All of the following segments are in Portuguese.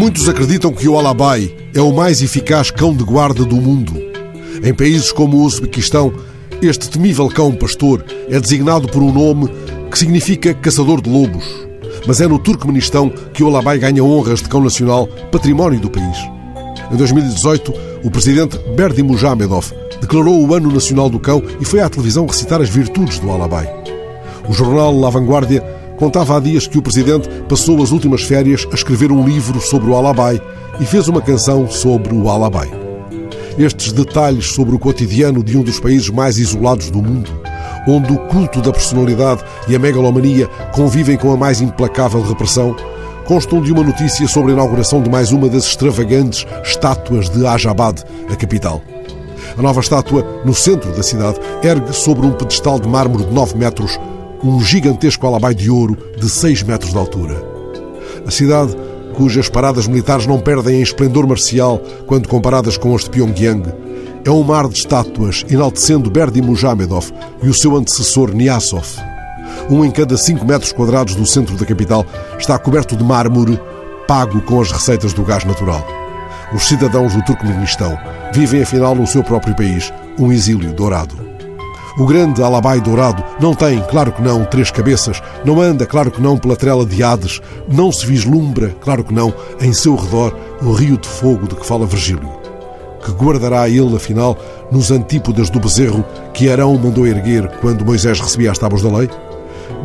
Muitos acreditam que o Alabai é o mais eficaz cão de guarda do mundo. Em países como o Uzbequistão, este temível cão pastor é designado por um nome que significa caçador de lobos. Mas é no Turcomenistão que o Alabai ganha honras de cão nacional, património do país. Em 2018, o presidente Berdi Mujamedov declarou o Ano Nacional do Cão e foi à televisão recitar as virtudes do Alabai. O jornal La Vanguardia contava há dias que o presidente passou as últimas férias a escrever um livro sobre o Alabai e fez uma canção sobre o Alabai. Estes detalhes sobre o cotidiano de um dos países mais isolados do mundo, onde o culto da personalidade e a megalomania convivem com a mais implacável repressão, constam de uma notícia sobre a inauguração de mais uma das extravagantes estátuas de Ajabad, a capital. A nova estátua, no centro da cidade, ergue sobre um pedestal de mármore de 9 metros um gigantesco alabai de ouro de 6 metros de altura. A cidade, cujas paradas militares não perdem em esplendor marcial quando comparadas com as de Pyongyang, é um mar de estátuas enaltecendo Berdi Mujamedov e o seu antecessor Niasov. Um em cada 5 metros quadrados do centro da capital está coberto de mármore, pago com as receitas do gás natural. Os cidadãos do Turcomenistão vivem afinal no seu próprio país um exílio dourado. O grande alabai dourado não tem, claro que não, três cabeças, não anda, claro que não, pela trela de Hades, não se vislumbra, claro que não, em seu redor o rio de fogo de que fala Virgílio. Que guardará ele, afinal, nos antípodas do bezerro que Arão mandou erguer quando Moisés recebia as tábuas da lei?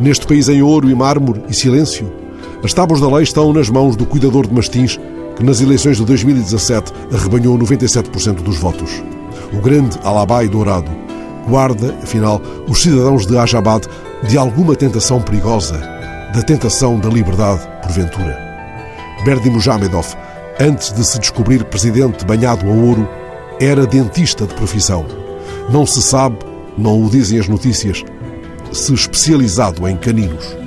Neste país em ouro e mármore e silêncio? As tábuas da lei estão nas mãos do cuidador de mastins que nas eleições de 2017 arrebanhou 97% dos votos. O grande alabai dourado guarda, afinal, os cidadãos de Ajabad de alguma tentação perigosa, da tentação da liberdade, porventura. Berdi Mujamedov, antes de se descobrir presidente banhado a ouro, era dentista de profissão. Não se sabe, não o dizem as notícias, se especializado em caninos.